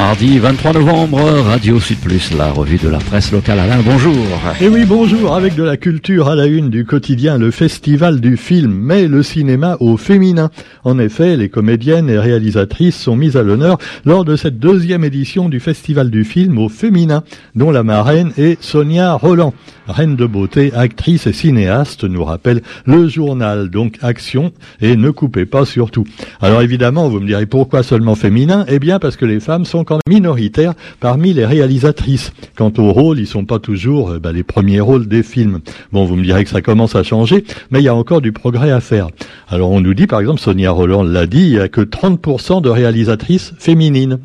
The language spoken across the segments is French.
Mardi 23 novembre, Radio Sud Plus, la revue de la presse locale. Alain, bonjour. Et eh oui, bonjour. Avec de la culture à la une du quotidien, le festival du film met le cinéma au féminin. En effet, les comédiennes et réalisatrices sont mises à l'honneur lors de cette deuxième édition du festival du film au féminin, dont la marraine est Sonia Roland. Reine de beauté, actrice et cinéaste, nous rappelle le journal. Donc action et ne coupez pas surtout. Alors évidemment, vous me direz pourquoi seulement féminin? Eh bien parce que les femmes sont même minoritaires parmi les réalisatrices. Quant aux rôles, ils sont pas toujours euh, bah, les premiers rôles des films. Bon, vous me direz que ça commence à changer, mais il y a encore du progrès à faire. Alors on nous dit par exemple, Sonia Roland l'a dit, il y a que 30% de réalisatrices féminines.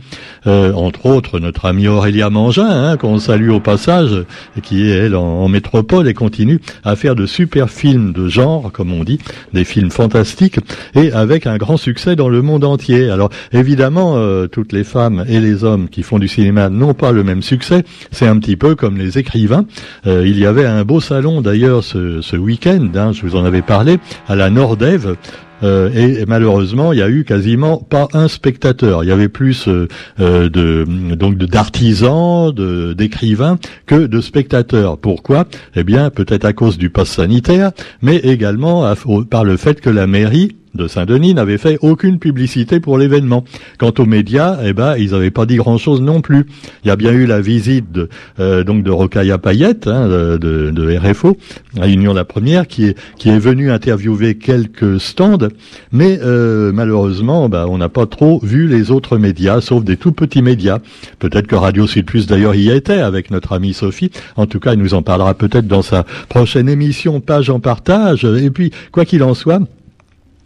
Euh, entre autres, notre amie Aurélia Mangin, hein, qu'on salue au passage, qui est elle en métropole et continue à faire de super films de genre, comme on dit, des films fantastiques, et avec un grand succès dans le monde entier. Alors évidemment, euh, toutes les femmes et les hommes qui font du cinéma n'ont pas le même succès. C'est un petit peu comme les écrivains. Euh, il y avait un beau salon d'ailleurs ce, week-end, hein, je vous en avais parlé, à la Nordève, euh, et, malheureusement, il y a eu quasiment pas un spectateur. Il y avait plus euh, de donc d'artisans, d'écrivains que de spectateurs. Pourquoi? Eh bien, peut-être à cause du pass sanitaire, mais également par le fait que la mairie de Saint-Denis n'avait fait aucune publicité pour l'événement. Quant aux médias, eh ben, ils n'avaient pas dit grand-chose non plus. Il y a bien eu la visite de, euh, donc de Rocaille Payette, hein, de, de, RFO, à Union la Première, qui est, qui est venu interviewer quelques stands, mais euh, malheureusement, bah, on n'a pas trop vu les autres médias, sauf des tout petits médias. Peut-être que Radio Sud Plus d'ailleurs y était avec notre amie Sophie. En tout cas, il nous en parlera peut-être dans sa prochaine émission Page en partage. Et puis, quoi qu'il en soit,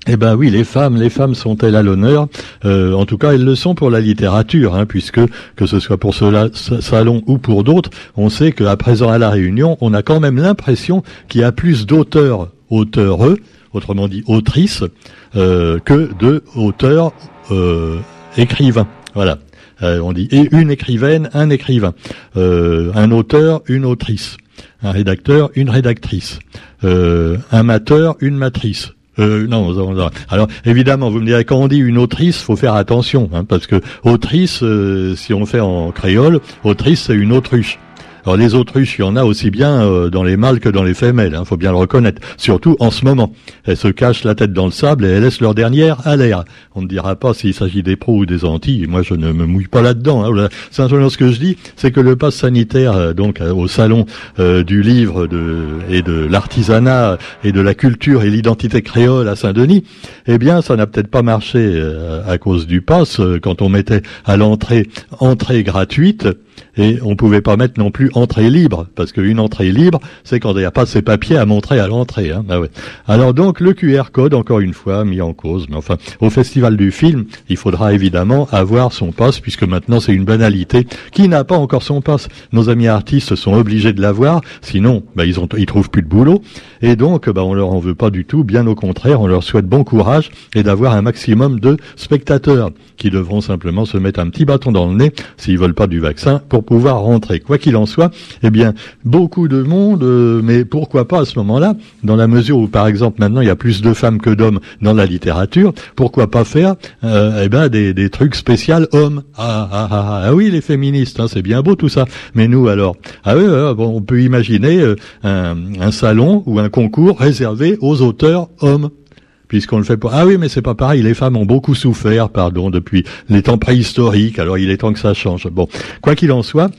eh ben oui, les femmes, les femmes sont-elles à l'honneur? Euh, En tout cas, elles le sont pour la littérature, hein, puisque que ce soit pour ce, salon ou pour d'autres, on sait qu'à présent à la Réunion, on a quand même l'impression qu'il y a plus d'auteurs, auteureux, autrement dit autrices, euh, que de auteurs euh, écrivains. Voilà. on dit et une écrivaine, un écrivain, un auteur, une autrice, un rédacteur, une rédactrice, un mateur, une matrice euh, non, alors évidemment, vous me direz quand on dit une autrice, faut faire attention, hein, parce que autrice, euh, si on fait en créole, autrice c'est une autruche. Alors les autruches, il y en a aussi bien euh, dans les mâles que dans les femelles, il hein, faut bien le reconnaître. Surtout en ce moment. Elles se cachent la tête dans le sable et elles laissent leur dernière à l'air. On ne dira pas s'il s'agit des pros ou des antilles. Moi, je ne me mouille pas là-dedans. Hein. Ce que je dis, c'est que le pass sanitaire, euh, donc euh, au salon du livre et de l'artisanat et de la culture et l'identité créole à Saint-Denis, eh bien, ça n'a peut-être pas marché à cause du pass quand on mettait à l'entrée entrée gratuite et on pouvait pas mettre non plus entrée libre, parce qu'une entrée libre, c'est quand il n'y a pas ces papiers à montrer à l'entrée. Hein. Ah ouais. Alors donc le QR code, encore une fois, mis en cause. Mais enfin, au festival du film, il faudra évidemment avoir son passe, puisque maintenant c'est une banalité. Qui n'a pas encore son passe Nos amis artistes sont obligés de l'avoir, sinon bah, ils ont ils trouvent plus de boulot. Et donc bah, on leur en veut pas du tout, bien au contraire, on leur souhaite bon courage et d'avoir un maximum de spectateurs qui devront simplement se mettre un petit bâton dans le nez s'ils veulent pas du vaccin pour pouvoir rentrer. Quoi qu'il en soit, eh bien, beaucoup de monde, euh, mais pourquoi pas à ce moment-là, dans la mesure où, par exemple, maintenant il y a plus de femmes que d'hommes dans la littérature, pourquoi pas faire, euh, eh ben, des, trucs spéciaux hommes. Ah, ah, ah, ah, ah oui, les féministes, hein, c'est bien beau tout ça. Mais nous alors, ah oui, bon, on peut imaginer euh, un salon ou un concours réservé aux auteurs hommes puisqu'on le fait pas. Ah oui, mais c'est pas pareil. Les femmes ont beaucoup souffert, pardon, depuis les temps préhistoriques. Alors il est temps que ça change. Bon, quoi qu'il en soit.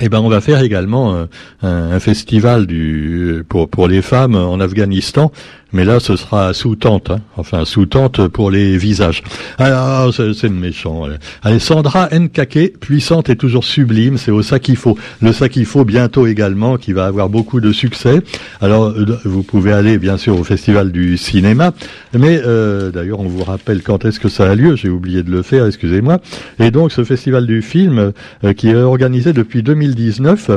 Eh ben, on va faire également euh, un, un, festival du, pour, pour les femmes en Afghanistan mais là ce sera sous tente, hein. enfin sous tente pour les visages. Alors c'est méchant. Allez, Sandra Nkake, puissante et toujours sublime, c'est au faut. Le faut bientôt également, qui va avoir beaucoup de succès. Alors euh, vous pouvez aller bien sûr au festival du cinéma, mais euh, d'ailleurs on vous rappelle quand est-ce que ça a lieu. J'ai oublié de le faire, excusez-moi. Et donc ce festival du film euh, qui est organisé depuis 2019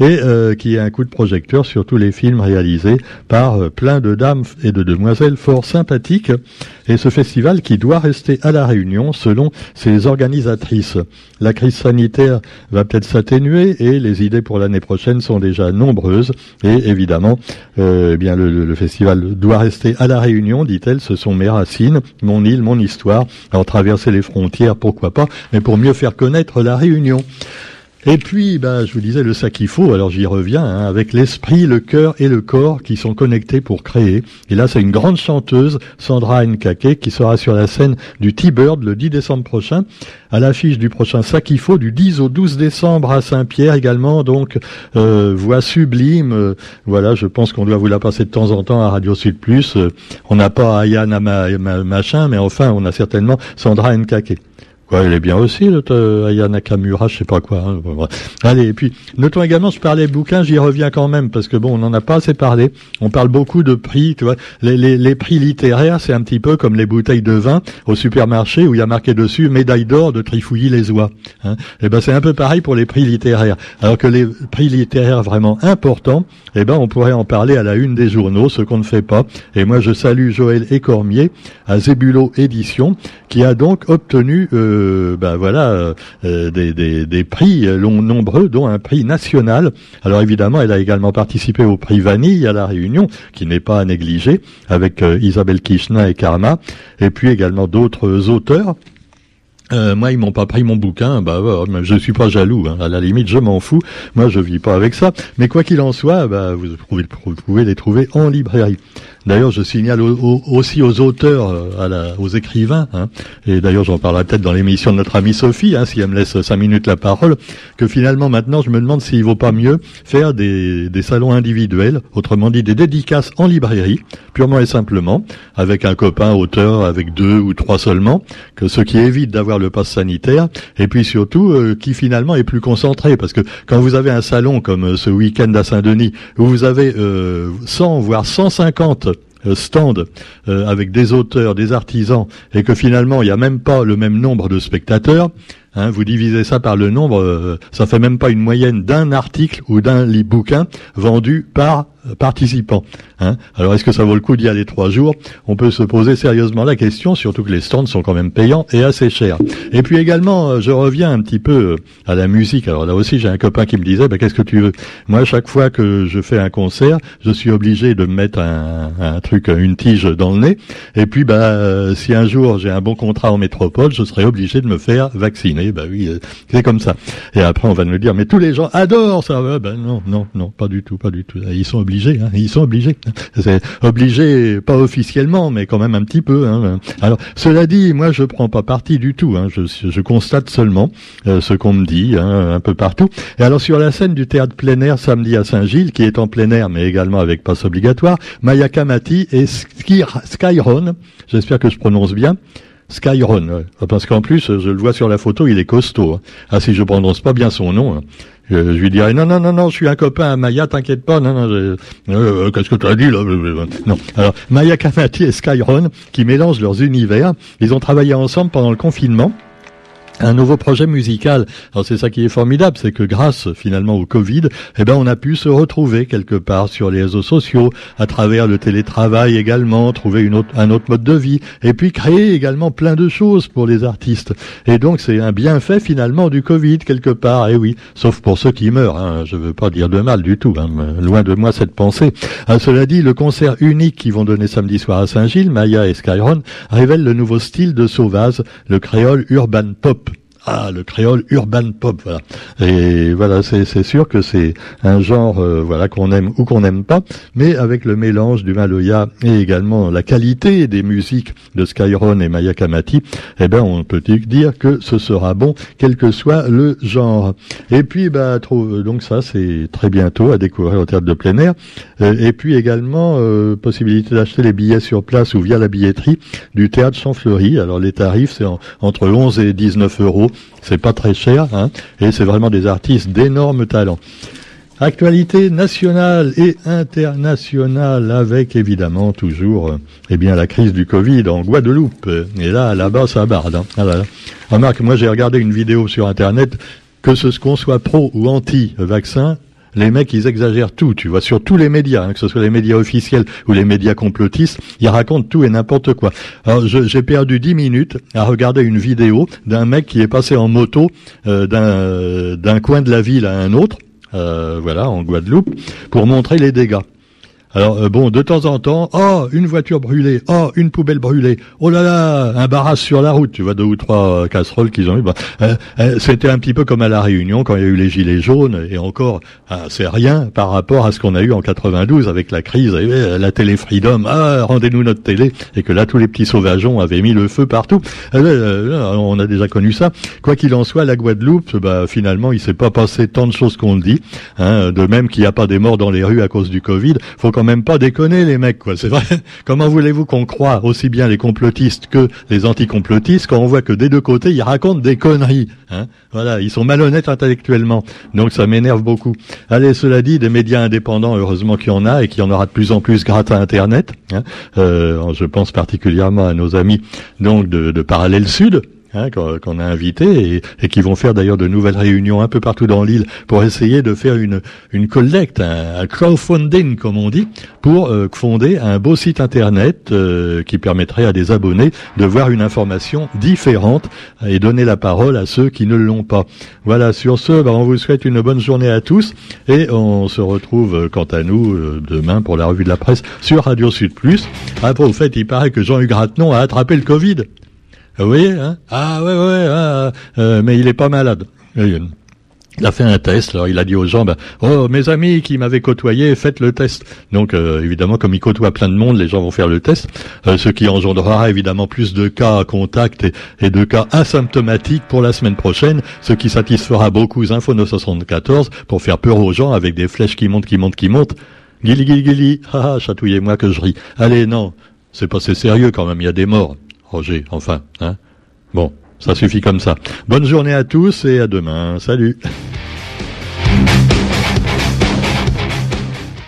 et qui est un coup de projecteur sur tous les films réalisés par plein de dames et de demoiselles fort sympathiques. Et ce festival qui doit rester à la Réunion selon ses organisatrices. La crise sanitaire va peut-être s'atténuer et les idées pour l'année prochaine sont déjà nombreuses. Et évidemment, euh, eh bien le, festival doit rester à la Réunion, dit-elle. Ce sont mes racines, mon île, mon histoire. Alors traverser les frontières, pourquoi pas, mais pour mieux faire connaître la Réunion. Et puis, bah, je vous disais le faut. alors j'y reviens, hein, avec l'esprit, le cœur et le corps qui sont connectés pour créer. Et là, c'est une grande chanteuse, Sandra Nkake, qui sera sur la scène du T-Bird le 10 décembre prochain, à l'affiche du prochain faut du 10 au 12 décembre à Saint-Pierre également. Donc, euh, voix sublime. Euh, voilà, je pense qu'on doit vous la passer de temps en temps à Radio Sud Plus. Euh, on n'a pas Ayana machin, mais enfin, on a certainement Sandra Nkake. Quoi, elle est bien aussi, le euh, Aya Nakamura, je sais pas quoi. Hein, Allez, et puis, notons également, je parlais bouquins, j'y reviens quand même, parce que bon, on n'en a pas assez parlé. On parle beaucoup de prix, tu vois. Les, les, les prix littéraires, c'est un petit peu comme les bouteilles de vin au supermarché où il y a marqué dessus médaille d'or de Trifouilly les oies. Hein. Et eh ben, c'est un peu pareil pour les prix littéraires. Alors que les prix littéraires vraiment importants, eh ben, on pourrait en parler à la une des journaux, ce qu'on ne fait pas. Et moi, je salue Joël Écormier à Zébulo Édition, qui a donc obtenu, euh, ben voilà, euh, des, des, des, prix nombreux, dont un prix national. Alors évidemment, elle a également participé au prix Vanille à la Réunion, qui n'est pas à négliger, avec euh, Isabelle Kishna et Karma, et puis également d'autres auteurs. Euh, moi, ils m'ont pas pris mon bouquin. Bah, bah je suis pas jaloux. Hein. À la limite, je m'en fous. Moi, je vis pas avec ça. Mais quoi qu'il en soit, bah, vous pouvez les trouver en librairie. D'ailleurs, je signale aussi aux auteurs, euh, aux écrivains, hein, et d'ailleurs j'en parlerai peut-être dans l'émission de notre amie Sophie, hein, si elle me laisse cinq minutes la parole, que finalement maintenant je me demande s'il vaut pas mieux faire des, salons individuels, autrement dit des dédicaces en librairie, purement et simplement, avec un copain auteur, avec deux ou trois seulement, que ce qui évite d'avoir le pass sanitaire, et puis surtout euh, qui finalement est plus concentré, parce que quand vous avez un salon comme euh, ce week-end à Saint-Denis, où vous avez euh, 100 voire 150 euh, stand euh, avec des auteurs, des artisans, et que finalement il n'y a même pas le même nombre de spectateurs, hein, vous divisez ça par le nombre, euh, ça fait même pas une moyenne d'un article ou d'un bouquin vendu par participants. Hein. Alors est-ce que ça vaut le coup d'y aller trois jours? On peut se poser sérieusement la question, surtout que les stands sont quand même payants et assez chers. Et puis également, euh, je reviens un petit peu euh, à la musique. Alors là aussi, j'ai un copain qui me disait, bah, qu'est-ce que tu veux? Moi, chaque fois que je fais un concert, je suis obligé de me mettre un, un truc, une tige dans le nez. Et puis, bah, euh, si un jour j'ai un bon contrat en métropole, je serai obligé de me faire vacciner. Bah oui, c'est comme ça. Et après, on va me dire, mais tous les gens adorent ça. Ben non, non, non, pas du tout, pas du tout. Ils sont obligés Hein. ils sont obligés. C'est obligé, pas officiellement, mais quand même un petit peu. Hein. Alors, cela dit, moi, je prends pas parti du tout. Hein. Je, constate seulement euh, ce qu'on me dit un peu partout. Et alors, sur la scène du théâtre plein air samedi à Saint-Gilles, qui est en plein air, mais également avec passe obligatoire, Maya Kamati et Skyron, j'espère que je prononce bien, Skyron, parce qu'en plus, je le vois sur la photo, il est costaud. Ah, si je prononce pas bien son nom, je, lui dirais non non non non, je suis un copain à Maya, t'inquiète pas, non non, euh, euh, qu'est-ce que tu as dit là Non. Alors Maya Kamati et Skyron qui mélangent leurs univers, ils ont travaillé ensemble pendant le confinement un nouveau projet musical. Alors c'est ça qui est formidable, c'est que grâce finalement au Covid, eh ben on a pu se retrouver quelque part sur les réseaux sociaux, à travers le télétravail également, trouver un autre mode de vie, et puis créer également plein de choses pour les artistes. Et donc c'est un bienfait finalement du Covid quelque part. Et eh oui, sauf pour ceux qui meurent. Hein. Je veux pas dire de mal du tout. Hein. Loin de moi cette pensée. À cela dit, le concert unique qu'ils vont donner samedi soir à Saint-Gilles, Maya et Skyron, révèle le nouveau style de Sauvage, le créole urban pop. Ah, le créole urban pop, voilà. Et voilà, c'est sûr que c'est un genre, euh, voilà, qu'on aime ou qu'on n'aime pas, mais avec le mélange du Maloya et également la qualité des musiques de Skyron et Maya Kamati, eh ben, on peut dire que ce sera bon, quel que soit le genre. Et puis, bah, trouve, donc ça, c'est très bientôt à découvrir au théâtre de plein air. Euh, et puis également, euh, possibilité d'acheter les billets sur place ou via la billetterie du théâtre Champfleury. Alors, les tarifs, c'est entre 11 et 19 euros c'est pas très cher, hein, et c'est vraiment des artistes d'énormes talents. Actualité nationale et internationale avec évidemment toujours euh, eh bien la crise du Covid en Guadeloupe. Et là, là-bas, ça barde. Hein. Ah Remarque, moi j'ai regardé une vidéo sur Internet, que ce qu'on soit pro ou anti-vaccin, les mecs ils exagèrent tout, tu vois, sur tous les médias, hein, que ce soit les médias officiels ou les médias complotistes, ils racontent tout et n'importe quoi. Alors j'ai perdu dix minutes à regarder une vidéo d'un mec qui est passé en moto euh, d'un d'un coin de la ville à un autre, euh, voilà, en Guadeloupe, pour montrer les dégâts. Alors euh, bon, de temps en temps, oh, une voiture brûlée, oh, une poubelle brûlée, oh là là, un barrage sur la route, tu vois, deux ou trois euh, casseroles qu'ils ont eu. Bah, euh, C'était un petit peu comme à la Réunion quand il y a eu les gilets jaunes, et encore, ah, c'est rien par rapport à ce qu'on a eu en 92 avec la crise, la télé Freedom, ah, rendez-nous notre télé, et que là, tous les petits sauvageons avaient mis le feu partout. on a déjà connu ça. Quoi qu'il en soit, la Guadeloupe, bah, finalement, il s'est pas passé tant de choses qu'on dit, hein, de même qu'il n'y a pas des morts dans les rues à cause du Covid. Même pas déconner les mecs, quoi. C'est vrai. Comment voulez-vous qu'on croit aussi bien les complotistes que les anticomplotistes quand on voit que des deux côtés ils racontent des conneries hein? Voilà, ils sont malhonnêtes intellectuellement. Donc ça m'énerve beaucoup. Allez, cela dit, des médias indépendants, heureusement qu'il y en a et qu'il y en aura de plus en plus grâce à Internet. Hein euh, je pense particulièrement à nos amis donc de, de Parallèle Sud hein, qu'on a invité et, qui vont faire d'ailleurs de nouvelles réunions un peu partout dans l'île pour essayer de faire une, une collecte, un, crowdfunding comme on dit, pour euh, fonder un beau site internet euh, qui permettrait à des abonnés de voir une information différente et donner la parole à ceux qui ne l'ont pas. Voilà, sur ce, bah, on vous souhaite une bonne journée à tous et on se retrouve euh, quant à nous demain pour la revue de la presse sur Radio Sud Plus. Après, au fait, il paraît que Jean-Hugues Rattenon a attrapé le Covid. Vous voyez hein? Ah ouais, ouais, ah, euh, mais il est pas malade. Il a fait un test, alors il a dit aux gens, ben, oh mes amis qui m'avaient côtoyé, faites le test. Donc euh, évidemment, comme il côtoie plein de monde, les gens vont faire le test, euh, ce qui engendrera évidemment plus de cas à contact et, de cas asymptomatiques pour la semaine prochaine, ce qui satisfera beaucoup Info 974 pour faire peur aux gens avec des flèches qui montent, qui montent, qui montent. Gili, gili, gili, ah, chatouillez-moi que je ris. Allez, non, c'est pas c'est sérieux quand même, il y a des morts. Roger, enfin, hein Bon, ça suffit comme ça. Bonne journée à tous et à demain. Salut